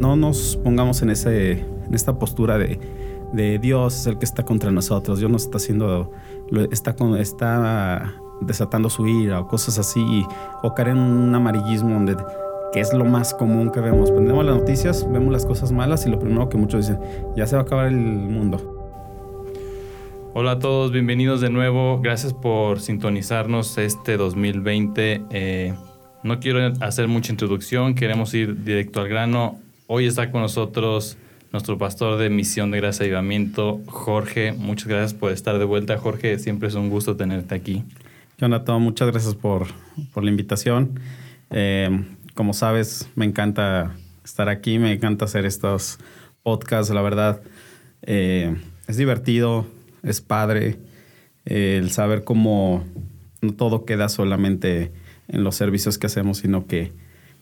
no nos pongamos en, ese, en esta postura de, de Dios es el que está contra nosotros, Dios nos está haciendo, está, está desatando su ira o cosas así, o caer en un amarillismo donde que es lo más común que vemos. Prendemos las noticias, vemos las cosas malas y lo primero que muchos dicen, ya se va a acabar el mundo. Hola a todos, bienvenidos de nuevo. Gracias por sintonizarnos este 2020. Eh, no quiero hacer mucha introducción, queremos ir directo al grano. Hoy está con nosotros nuestro pastor de Misión de Gracia y Avivamiento, Jorge. Muchas gracias por estar de vuelta, Jorge. Siempre es un gusto tenerte aquí. Jonathan, muchas gracias por, por la invitación. Eh, como sabes, me encanta estar aquí, me encanta hacer estos podcasts, la verdad. Eh, es divertido, es padre eh, el saber cómo no todo queda solamente en los servicios que hacemos, sino que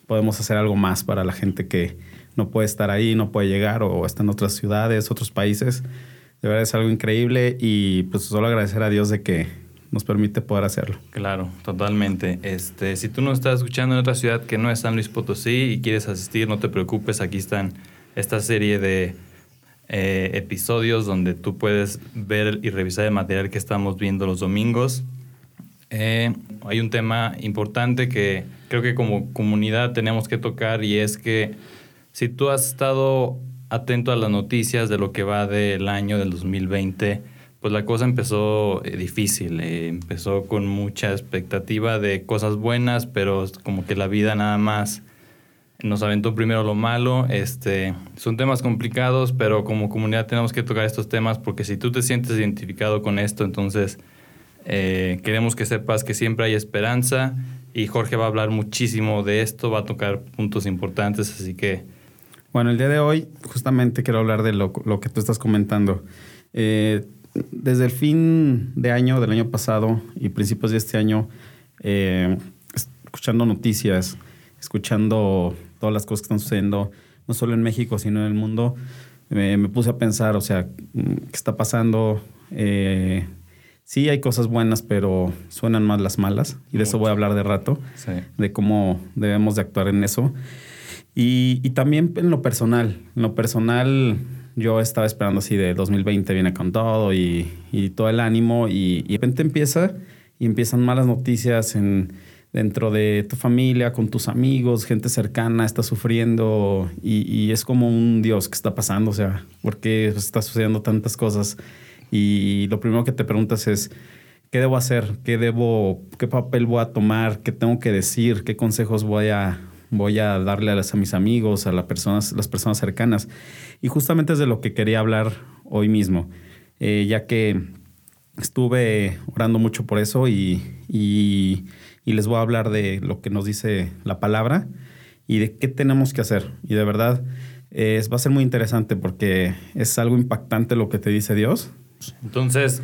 podemos hacer algo más para la gente que no puede estar ahí, no puede llegar o está en otras ciudades, otros países. De verdad es algo increíble y pues solo agradecer a Dios de que nos permite poder hacerlo. Claro, totalmente. Este, si tú no estás escuchando en otra ciudad que no es San Luis Potosí y quieres asistir, no te preocupes, aquí están esta serie de eh, episodios donde tú puedes ver y revisar el material que estamos viendo los domingos. Eh, hay un tema importante que creo que como comunidad tenemos que tocar y es que si tú has estado atento a las noticias de lo que va del año del 2020, pues la cosa empezó eh, difícil, empezó con mucha expectativa de cosas buenas, pero como que la vida nada más nos aventó primero lo malo. Este, son temas complicados, pero como comunidad tenemos que tocar estos temas porque si tú te sientes identificado con esto, entonces eh, queremos que sepas que siempre hay esperanza y Jorge va a hablar muchísimo de esto, va a tocar puntos importantes, así que... Bueno, el día de hoy justamente quiero hablar de lo, que tú estás comentando. Eh, desde el fin de año, del año pasado y principios de este año, eh, escuchando noticias, escuchando todas las cosas que están sucediendo, no solo en México, sino en el mundo, me, puse a pensar, o sea, ¿qué está pasando? Eh, sí hay cosas buenas, pero suenan más las malas, y de eso voy a hablar de rato, de cómo debemos de actuar en eso. Y, también en lo personal, en lo personal yo estaba esperando así de 2020 viene con todo y, todo el ánimo y, y de repente empieza y empiezan malas noticias en dentro de tu familia, con tus amigos, gente cercana, está sufriendo y, es como un Dios que está pasando, o sea, ¿por qué está sucediendo tantas cosas? Y lo primero que te preguntas es, ¿qué debo hacer? ¿Qué debo, qué papel voy a tomar? ¿Qué tengo que decir? ¿Qué consejos voy a, voy a darle a, mis amigos, a las personas, las personas cercanas? Y justamente es de lo que quería hablar hoy mismo, eh, ya que estuve orando mucho por eso y les voy a hablar de lo que nos dice la palabra y de qué tenemos que hacer. Y de verdad va a ser muy interesante porque es algo impactante lo que te dice Dios. Entonces,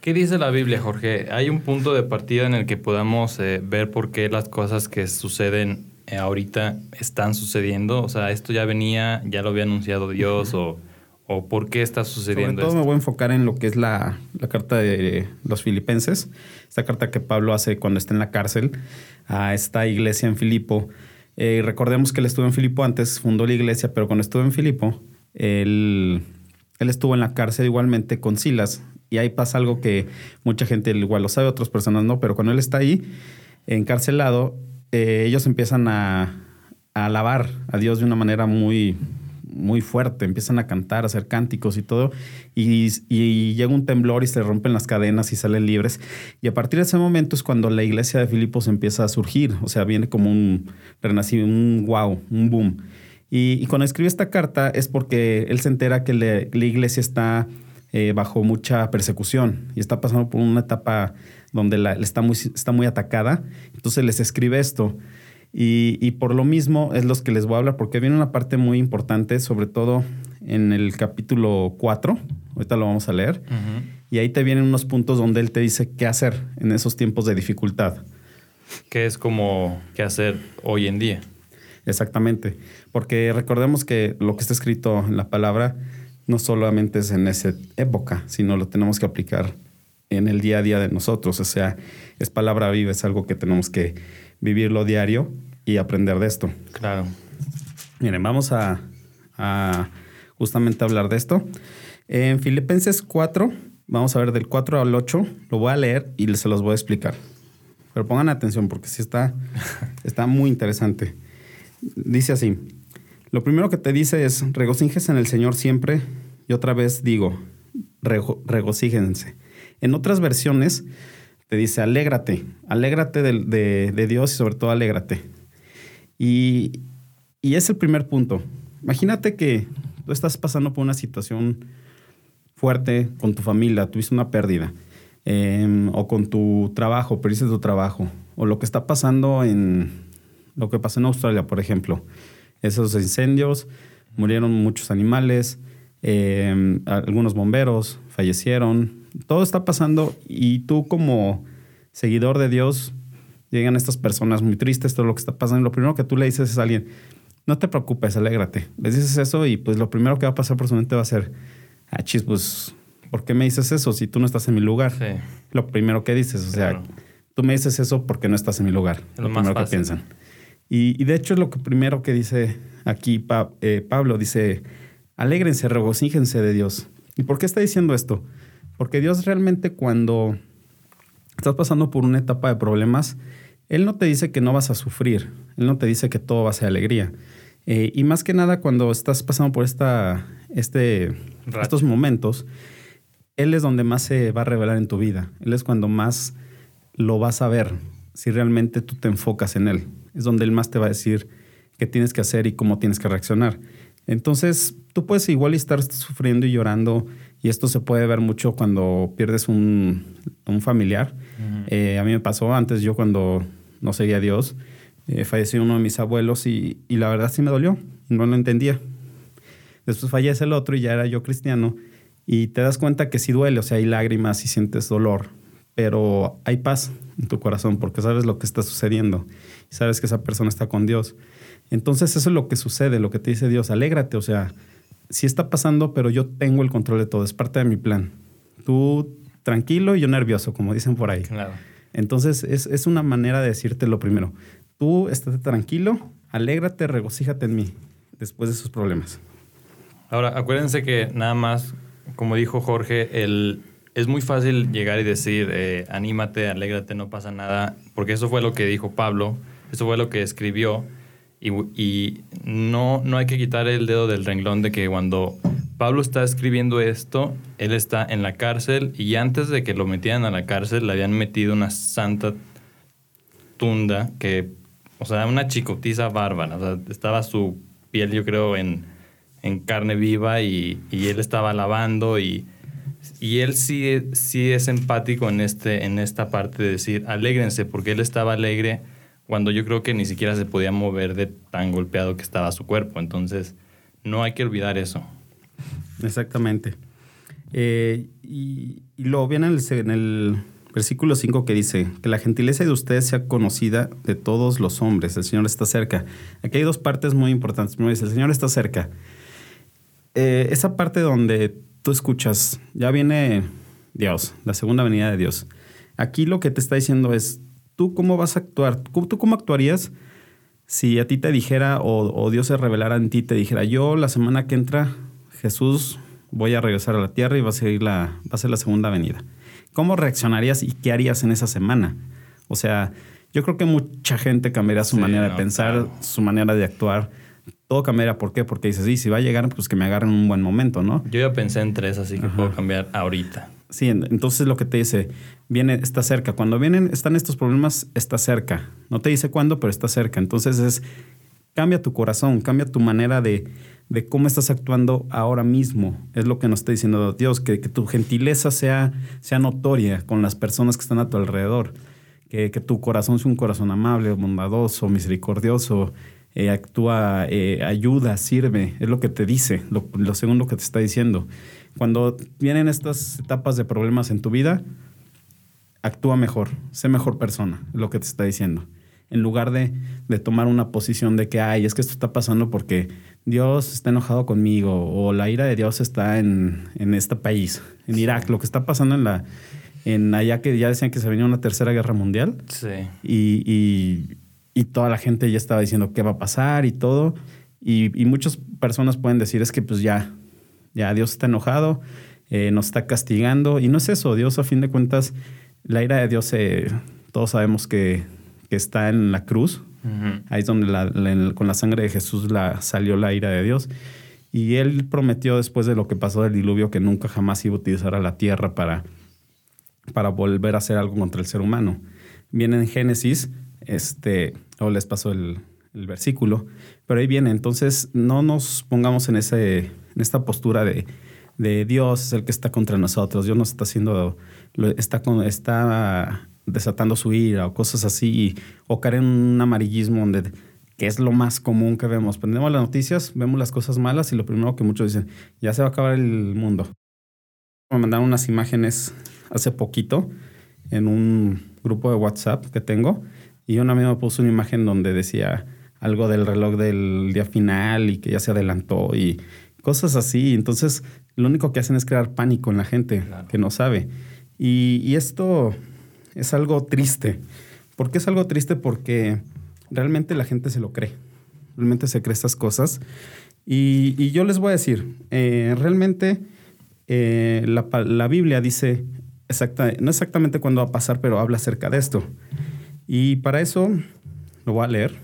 ¿qué dice la Biblia, Jorge? ¿Hay un punto de partida en el que podamos eh, ver por qué las cosas que suceden ahorita están sucediendo? O sea, esto ya venía, ya lo había anunciado Dios o o por qué está sucediendo Sobre todo me voy a enfocar en lo que es la, carta de los filipenses, esta carta que Pablo hace cuando está en la cárcel a esta iglesia en Filipo. Eh, recordemos que él estuvo en Filipo antes, fundó la iglesia, pero cuando estuvo en Filipo, él, él estuvo en la cárcel igualmente con Silas. Y ahí pasa algo que mucha gente igual lo sabe, otras personas no, pero cuando él está ahí, encarcelado, eh, ellos empiezan a, a alabar a Dios de una manera muy, muy fuerte, empiezan a cantar, a hacer cánticos y todo, y, llega un temblor y se rompen las cadenas y salen libres. Y a partir de ese momento es cuando la iglesia de Filipos empieza a surgir, o sea, viene como un renacimiento, un wow, un boom. Y, cuando escribe esta carta es porque él se entera que la iglesia está eh, bajo mucha persecución y está pasando por una etapa donde la, está, muy, está muy atacada. Entonces les escribe esto. Y, por lo mismo es los que les voy a hablar, porque viene una parte muy importante, sobre todo en el capítulo 4, ahorita lo vamos a leer, y ahí te vienen unos puntos donde él te dice qué hacer en esos tiempos de dificultad. ¿Qué es como qué hacer hoy en día? Exactamente, porque recordemos que lo que está escrito en la palabra no solamente es en esa época, sino lo tenemos que aplicar en el día a día de nosotros, o sea, es palabra viva, es algo que tenemos que vivirlo diario y aprender de esto. Claro. Miren, vamos a, a justamente hablar de esto. En Filipenses 4, vamos a ver del 4 al 8, lo voy a leer y se los voy a explicar. Pero pongan atención porque sí está, está muy interesante. Dice así, lo primero que te dice es, regocíjense en el Señor siempre. Y otra vez digo, regocíjense. En otras versiones te dice, alégrate, alégrate de, de, Dios y sobre todo alégrate. Y, y es el primer punto. Imagínate que tú estás pasando por una situación fuerte con tu familia, tuviste una pérdida, em, o con tu trabajo, perdiste tu trabajo, o lo que está pasando en lo que pasó en Australia, por ejemplo. Esos incendios, murieron muchos animales, em, algunos bomberos fallecieron, todo está pasando y tú como seguidor de Dios, llegan estas personas muy tristes, todo lo que está pasando, y lo primero que tú le dices es a alguien, no te preocupes, alégrate. Les dices eso y pues lo primero que va a pasar por su mente va a ser, ah, chis, pues, ¿por qué me dices eso si tú no estás en mi lugar? Sí. Lo primero que dices, o sea, tú me dices eso porque no estás en mi lugar. lo, primero que piensan. Y, de hecho es lo que primero que dice aquí eh, Pablo, dice, alégrense, regocíjense de Dios. ¿Y por qué está diciendo esto? Porque Dios realmente cuando estás pasando por una etapa de problemas, Él no te dice que no vas a sufrir, Él no te dice que todo va a ser alegría. Eh, y más que nada cuando estás pasando por esta, este, estos momentos, Él es donde más se va a revelar en tu vida. Él es cuando más lo vas a ver, si realmente tú te enfocas en Él. Es donde Él más te va a decir qué tienes que hacer y cómo tienes que reaccionar. Entonces, tú puedes igual estar sufriendo y llorando, y esto se puede ver mucho cuando pierdes un, familiar. Eh, a mí me pasó antes, yo cuando no seguía a Dios, eh, falleció uno de mis abuelos y, y, la verdad sí me dolió, no lo entendía. Después fallece el otro y ya era yo cristiano y te das cuenta que sí duele, o sea, hay lágrimas y sientes dolor, pero hay paz en tu corazón porque sabes lo que está sucediendo y sabes que esa persona está con Dios. Entonces eso es lo que sucede, lo que te dice Dios, alégrate, o sea, sí está pasando, pero yo tengo el control de todo, es parte de mi plan. Tú tranquilo y yo nervioso, como dicen por ahí. Claro. Entonces es, es una manera de decirte lo primero. Tú estate tranquilo, alégrate, regocíjate en mí después de esos problemas. Ahora, acuérdense que nada más, como dijo Jorge, el, es muy fácil llegar y decir, eh, anímate, alégrate, no pasa nada, porque eso fue lo que dijo Pablo, eso fue lo que escribió y, no, no hay que quitar el dedo del renglón de que cuando Pablo está escribiendo esto, él está en la cárcel y antes de que lo metieran a la cárcel le habían metido una santa tunda que, o sea, una chicotiza bárbara. O sea, estaba su piel, yo creo, en, en carne viva y, y, él estaba lavando y, y él sí, sí es empático en, este, en esta parte de decir, alégrense, porque él estaba alegre cuando yo creo que ni siquiera se podía mover de tan golpeado que estaba su cuerpo. Entonces, no hay que olvidar eso. Exactamente. Eh, y, luego viene en el, versículo 5 que dice, que la gentileza de ustedes sea conocida de todos los hombres, el Señor está cerca. Aquí hay dos partes muy importantes. Primero dice, el Señor está cerca. Eh, esa parte donde tú escuchas, ya viene Dios, la segunda venida de Dios. Aquí lo que te está diciendo es, ¿tú cómo vas a actuar? ¿Tú cómo actuarías si a ti te dijera o, Dios se revelara en ti, te dijera, yo la semana que entra, Jesús, voy a regresar a la tierra y va a, seguir la, va a ser la segunda venida? ¿Cómo reaccionarías y qué harías en esa semana? O sea, yo creo que mucha gente cambiaría su manera de pensar, su manera de actuar. Todo cambiaría. ¿Por qué? Porque dices, sí, si va a llegar, pues que me agarren en un buen momento, ¿no? Yo ya pensé en tres, así que puedo cambiar ahorita. Sí, entonces lo que te dice, viene, está cerca. Cuando vienen, están estos problemas, está cerca. No te dice cuándo, pero está cerca. Entonces es, cambia tu corazón, cambia tu manera de, de cómo estás actuando ahora mismo. Es lo que nos está diciendo Dios, que, que tu gentileza sea, sea notoria con las personas que están a tu alrededor. Que, que tu corazón sea un corazón amable, bondadoso, misericordioso, eh, actúa, eh, ayuda, sirve. Es lo que te dice, lo, lo segundo que te está diciendo. Cuando vienen estas etapas de problemas en tu vida, actúa mejor, sé mejor persona, lo que te está diciendo. En lugar de, tomar una posición de que, ay, es que esto está pasando porque Dios está enojado conmigo o la ira de Dios está en, este país, en Irak, lo que está pasando en la, en allá que ya decían que se venía una tercera guerra mundial. Sí. Y, y, y, toda la gente ya estaba diciendo qué va a pasar y todo. Y, muchas personas pueden decir, es que pues ya, ya Dios está enojado, eh, nos está castigando. Y no es eso, Dios a fin de cuentas, la ira de Dios, eh, todos sabemos que, está en la cruz. Ahí es donde con la sangre de Jesús la, salió la ira de Dios. Y él prometió después de lo que pasó del diluvio que nunca jamás iba a utilizar a la tierra para, para volver a hacer algo contra el ser humano. Viene en Génesis, este, o les pasó el, el versículo, pero ahí viene. Entonces, no nos pongamos en, ese, en esta postura de, de Dios es el que está contra nosotros, Dios nos está haciendo, está, está desatando su ira o cosas así, o caer en un amarillismo donde que es lo más común que vemos. Prendemos las noticias, vemos las cosas malas y lo primero que muchos dicen, ya se va a acabar el mundo. Me mandaron unas imágenes hace poquito en un grupo de WhatsApp que tengo y un amigo me puso una imagen donde decía algo del reloj del día final y que ya se adelantó y cosas así. Entonces, lo único que hacen es crear pánico en la gente que no sabe. Y, esto es algo triste. ¿Por qué es algo triste? Porque realmente la gente se lo cree. Realmente se cree estas cosas. Y, yo les voy a decir, eh, realmente eh, la, la, Biblia dice exacta, no exactamente cuándo va a pasar, pero habla acerca de esto. Y para eso lo voy a leer.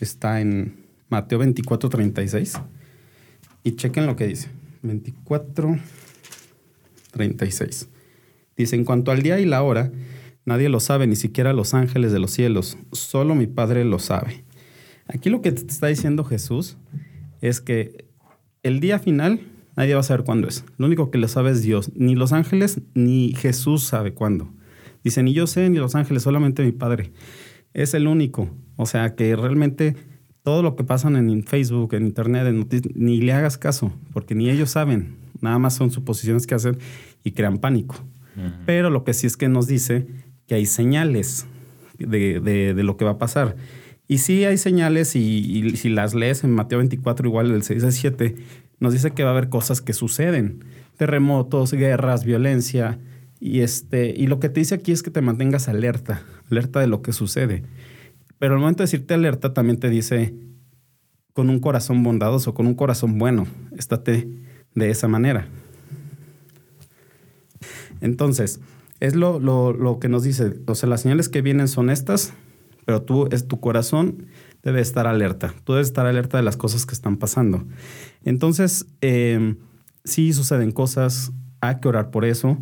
Está en Mateo 24, 36. Y chequen lo que dice. 24, 36. Dice, en cuanto al día y la hora, nadie lo sabe, ni siquiera los ángeles de los cielos. Solo mi Padre lo sabe. Aquí lo que te está diciendo Jesús es que el día final nadie va a saber cuándo es. Lo único que lo sabe es Dios. Ni los ángeles ni Jesús sabe cuándo. Dice, ni yo sé, ni los ángeles, solamente mi Padre. Es el único. O sea, que realmente todo lo que pasan en Facebook, en Internet, en noticias, ni le hagas caso, porque ni ellos saben. Nada más son suposiciones que hacen y crean pánico. Pero lo que sí es que nos dice que hay señales de, lo que va a pasar. Y sí hay señales, y, si las lees en Mateo 24, igual del 6 al 7, nos dice que va a haber cosas que suceden. Terremotos, guerras, violencia, y, este, y lo que te dice aquí es que te mantengas alerta, alerta de lo que sucede. Pero al momento de decirte alerta también te dice con un corazón bondadoso, con un corazón bueno, estate de esa manera. Entonces, es lo, lo, que nos dice, o sea, las señales que vienen son estas, pero tú, es tu corazón debe estar alerta, tú debes estar alerta de las cosas que están pasando. Entonces, eh, sí suceden cosas, hay que orar por eso,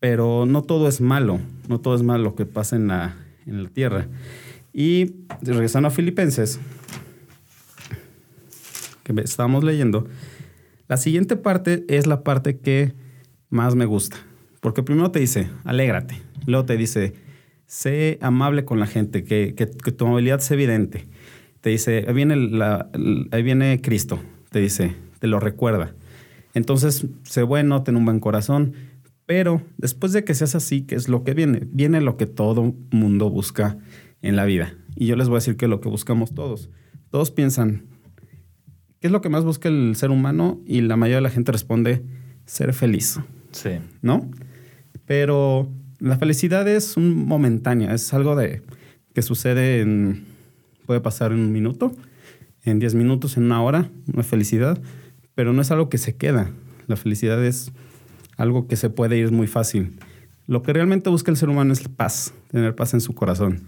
pero no todo es malo, no todo es malo lo que pasa en la, en la tierra. Y regresando a Filipenses, que estamos leyendo, la siguiente parte es la parte que más me gusta. Porque primero te dice, alégrate. Luego te dice, sé amable con la gente, que, que, tu amabilidad sea evidente. Te dice, ahí viene, la, ahí viene Cristo. Te dice, te lo recuerda. Entonces, sé bueno, ten un buen corazón, pero después de que seas así, ¿qué es lo que viene? Viene lo que todo mundo busca en la vida. Y yo les voy a decir que lo que buscamos todos. Todos piensan, ¿qué es lo que más busca el ser humano? Y la mayoría de la gente responde, ser feliz. Sí. ¿No? Pero la felicidad es un momentánea, es algo de que sucede en, puede pasar en un minuto, en diez minutos, en una hora, una felicidad, pero no es algo que se queda. La felicidad es algo que se puede ir muy fácil. Lo que realmente busca el ser humano es paz, tener paz en su corazón.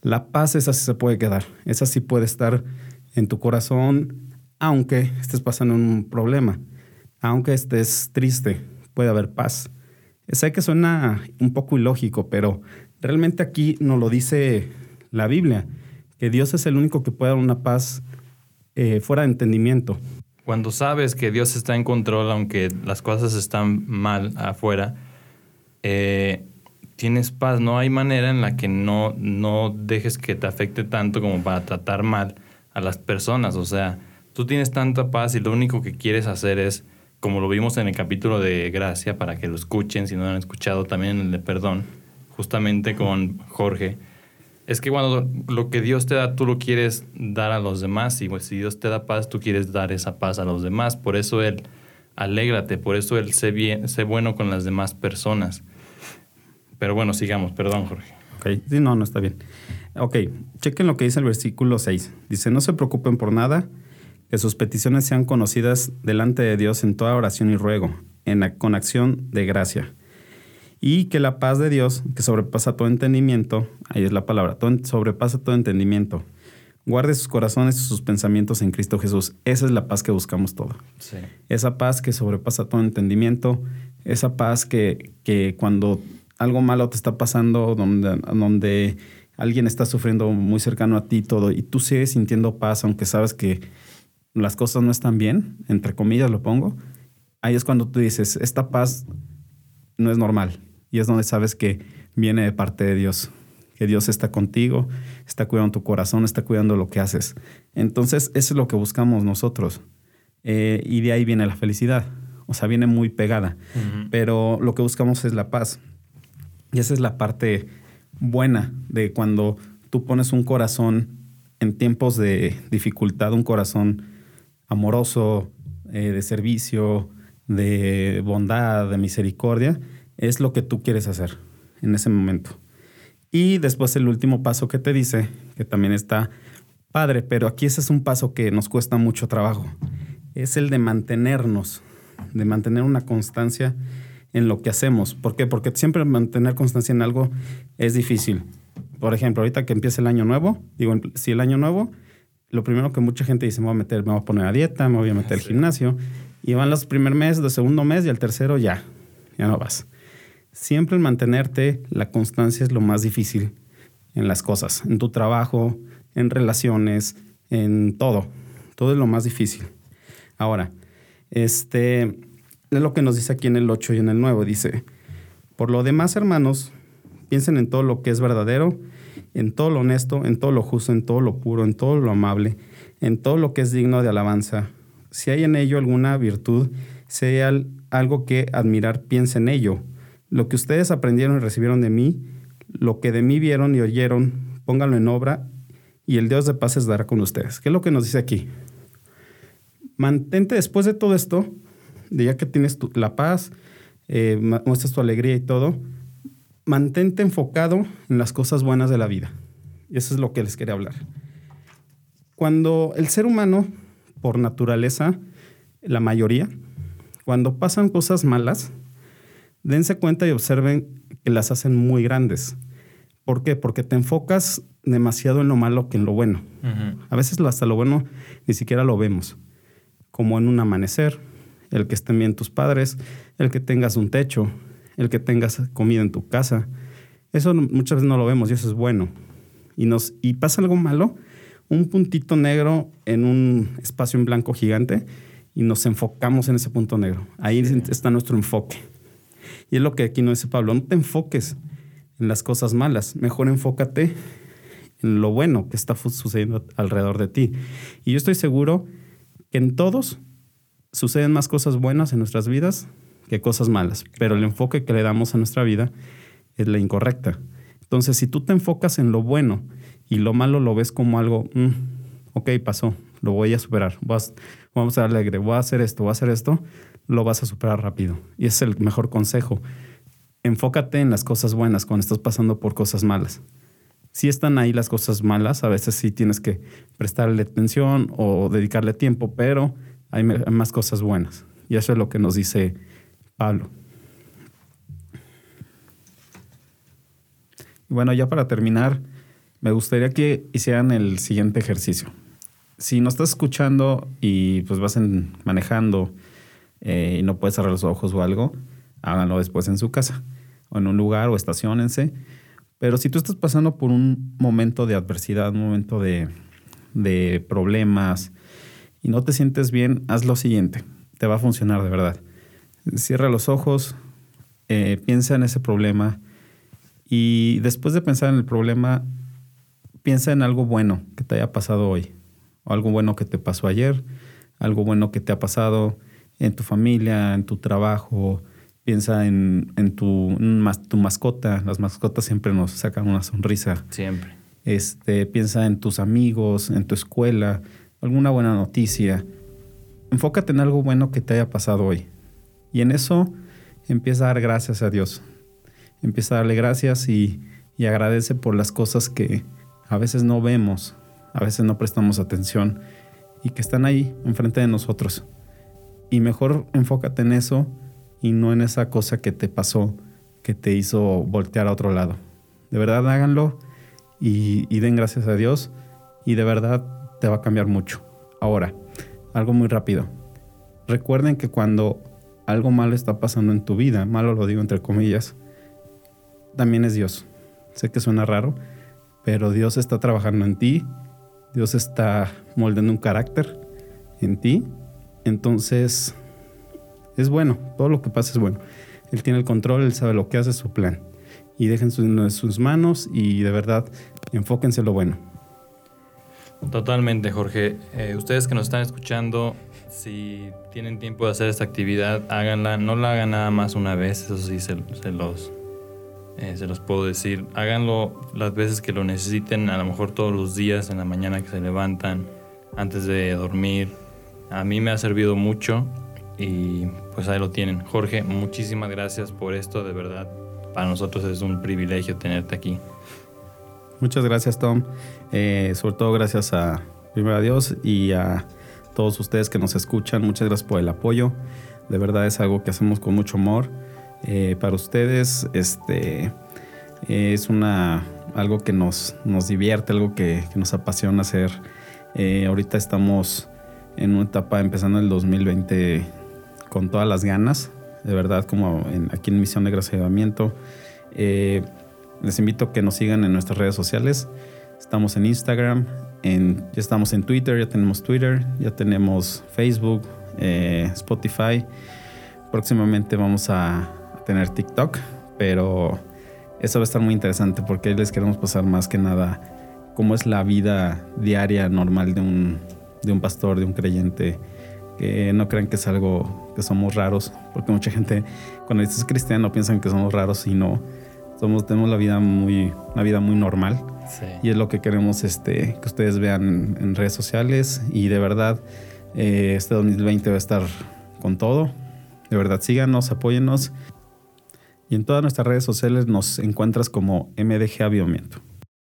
La paz esa sí se puede quedar, esa sí puede estar en tu corazón, aunque estés pasando un problema, aunque estés triste, puede haber paz. Sé que suena un poco ilógico, pero realmente aquí nos lo dice la Biblia, que Dios es el único que puede dar una paz eh, fuera de entendimiento. Cuando sabes que Dios está en control, aunque las cosas están mal afuera, eh, tienes paz. No hay manera en la que no, no dejes que te afecte tanto como para tratar mal a las personas. O sea, tú tienes tanta paz y lo único que quieres hacer es, como lo vimos en el capítulo de Gracia, para que lo escuchen, si no lo han escuchado, también en el de Perdón, justamente con Jorge es que cuando lo que Dios te da, tú lo quieres dar a los demás. Y pues, si Dios te da paz, tú quieres dar esa paz a los demás. Por eso Él, alégrate, por eso Él sé, bien, sé bueno con las demás personas. Pero bueno, sigamos, perdón, Jorge. Ok, sí, no, no está bien. Ok, chequen lo que dice el versículo 6. Dice, no se preocupen por nada, que sus peticiones sean conocidas delante de Dios en toda oración y ruego, en, con acción de gracia. Y que la paz de Dios, que sobrepasa todo entendimiento, ahí es la palabra, sobrepasa todo entendimiento, guarde sus corazones y sus pensamientos en Cristo Jesús. Esa es la paz que buscamos todo. Esa paz que sobrepasa todo entendimiento, esa paz que, que cuando algo malo te está pasando, donde, donde alguien está sufriendo muy cercano a ti todo, y tú sigues sintiendo paz, aunque sabes que las cosas no están bien, entre comillas lo pongo, ahí es cuando tú dices, esta paz no es normal. Y es donde sabes que viene de parte de Dios, que Dios está contigo, está cuidando tu corazón, está cuidando lo que haces. Entonces, eso es lo que buscamos nosotros. Eh, y de ahí viene la felicidad. O sea, viene muy pegada. Pero lo que buscamos es la paz. Y esa es la parte buena de cuando tú pones un corazón en tiempos de dificultad, un corazón amoroso, eh, de servicio, de bondad, de misericordia, es lo que tú quieres hacer en ese momento. Y después el último paso que te dice, que también está padre, pero aquí ese es un paso que nos cuesta mucho trabajo, es el de mantenernos, de mantener una constancia en lo que hacemos. ¿Por qué? Porque siempre mantener constancia en algo es difícil. Por ejemplo, ahorita que empieza el año nuevo, digo, si el año nuevo, lo primero que mucha gente dice, me voy a meter, me voy a poner a dieta, me voy a meter al gimnasio, y van los primer mes, el segundo mes y el tercero ya, ya no vas. Siempre el mantenerte, la constancia es lo más difícil en las cosas, en tu trabajo, en relaciones, en todo. Todo es lo más difícil. Ahora, este, es lo que nos dice aquí en el 8 y en el 9. Dice, por lo demás, hermanos, piensen en todo lo que es verdadero, en todo lo honesto, en todo lo justo, en todo lo puro, en todo lo amable, en todo lo que es digno de alabanza. Si hay en ello alguna virtud, si hay algo que admirar, piensen en ello. Lo que ustedes aprendieron y recibieron de mí, lo que de mí vieron y oyeron, pónganlo en obra y el Dios de paz les dará con ustedes. ¿Qué es lo que nos dice aquí? Mantente después de todo esto, de ya que tienes la paz, eh, muestras tu alegría y todo, mantente enfocado en las cosas buenas de la vida. Y eso es lo que les quería hablar. Cuando el ser humano, por naturaleza, la mayoría, cuando pasan cosas malas, dense cuenta y observen que las hacen muy grandes. ¿Por qué? Porque te enfocas demasiado en lo malo que en lo bueno. A veces hasta lo bueno ni siquiera lo vemos. Como en un amanecer, el que estén bien tus padres, el que tengas un techo, el que tengas comida en tu casa. Eso muchas veces no lo vemos y eso es bueno. Y, nos, y pasa algo malo, un puntito negro en un espacio en blanco gigante y nos enfocamos en ese punto negro. Ahí está nuestro enfoque. Y es lo que aquí nos dice Pablo, no te enfoques en las cosas malas, mejor enfócate en lo bueno que está sucediendo alrededor de ti. Y yo estoy seguro que en todos suceden más cosas buenas en nuestras vidas que cosas malas, pero el enfoque que le damos a nuestra vida es la incorrecta. Entonces, si tú te enfocas en lo bueno y lo malo lo ves como algo, mm, ok, pasó, lo voy a superar, vamos a alegre, voy a hacer esto, voy a hacer esto, lo vas a superar rápido. Y ese es el mejor consejo. Enfócate en las cosas buenas cuando estás pasando por cosas malas. Si están ahí las cosas malas, a veces sí tienes que prestarle atención o dedicarle tiempo, pero hay más cosas buenas. Y eso es lo que nos dice Pablo. Bueno, ya para terminar, me gustaría que hicieran el siguiente ejercicio. Si no estás escuchando y pues vas manejando eh, y no puedes cerrar los ojos o algo, háganlo después en su casa o en un lugar o estacionense. Pero si tú estás pasando por un momento de adversidad, un momento de, de problemas, y no te sientes bien, haz lo siguiente. Te va a funcionar de verdad. Cierra los ojos, eh, piensa en ese problema y después de pensar en el problema, piensa en algo bueno que te haya pasado hoy, o algo bueno que te pasó ayer, algo bueno que te ha pasado en tu familia, en tu trabajo. Piensa en, en tu, tu mascota. Las mascotas siempre nos sacan una sonrisa. Siempre. Este, piensa en tus amigos, en tu escuela alguna buena noticia. Enfócate en algo bueno que te haya pasado hoy. Y en eso empieza a dar gracias a Dios. Empieza a darle gracias y y agradece por las cosas que a veces no vemos, a veces no prestamos atención y que están ahí enfrente de nosotros. Y mejor enfócate en eso y no en esa cosa que te pasó, que te hizo voltear a otro lado. De verdad háganlo y, den gracias a Dios y de verdad te va a cambiar mucho. Ahora, algo muy rápido. Recuerden que cuando algo malo está pasando en tu vida, malo lo digo entre comillas, también es Dios. Sé que suena raro, pero Dios está trabajando en ti, Dios está moldeando un carácter en ti, entonces es bueno, todo lo que pasa es bueno. Él tiene el control, él sabe lo que hace, su plan. Y dejen en sus manos y de verdad enfóquense en lo bueno. Totalmente, Jorge. Eh, ustedes que nos están escuchando, si tienen tiempo de hacer esta actividad, háganla. No la hagan nada más una vez, eso sí se, los, eh, se los puedo decir. Háganlo las veces que lo necesiten, a lo mejor todos los días, en la mañana que se levantan, antes de dormir. A mí me ha servido mucho y pues ahí lo tienen. Jorge, muchísimas gracias por esto, de verdad. Para nosotros es un privilegio tenerte aquí. Muchas gracias, Tom. Eh, sobre todo gracias a primero Dios y a todos ustedes que nos escuchan. Muchas gracias por el apoyo. De verdad es algo que hacemos con mucho amor. Eh, para ustedes, este es una algo que nos, nos divierte, algo que, nos apasiona hacer. Eh, ahorita estamos en una etapa empezando el 2020 con todas las ganas, de verdad, como aquí en Misión de Graciamiento. Eh, les invito a que nos sigan en nuestras redes sociales. Estamos en Instagram, en, ya estamos en Twitter, ya tenemos Twitter, ya tenemos Facebook, eh, Spotify. Próximamente vamos a, tener TikTok, pero eso va a estar muy interesante porque les queremos pasar más que nada cómo es la vida diaria normal de un, de un pastor, de un creyente. Que no crean que es algo que somos raros, porque mucha gente cuando dices cristiano piensan que somos raros y no. Somos, tenemos la vida muy, una vida muy normal y es lo que queremos este, que ustedes vean en redes sociales. Y de verdad, eh, este 2020 va a estar con todo. De verdad, síganos, apóyennos. Y en todas nuestras redes sociales nos encuentras como MDG Avivamiento.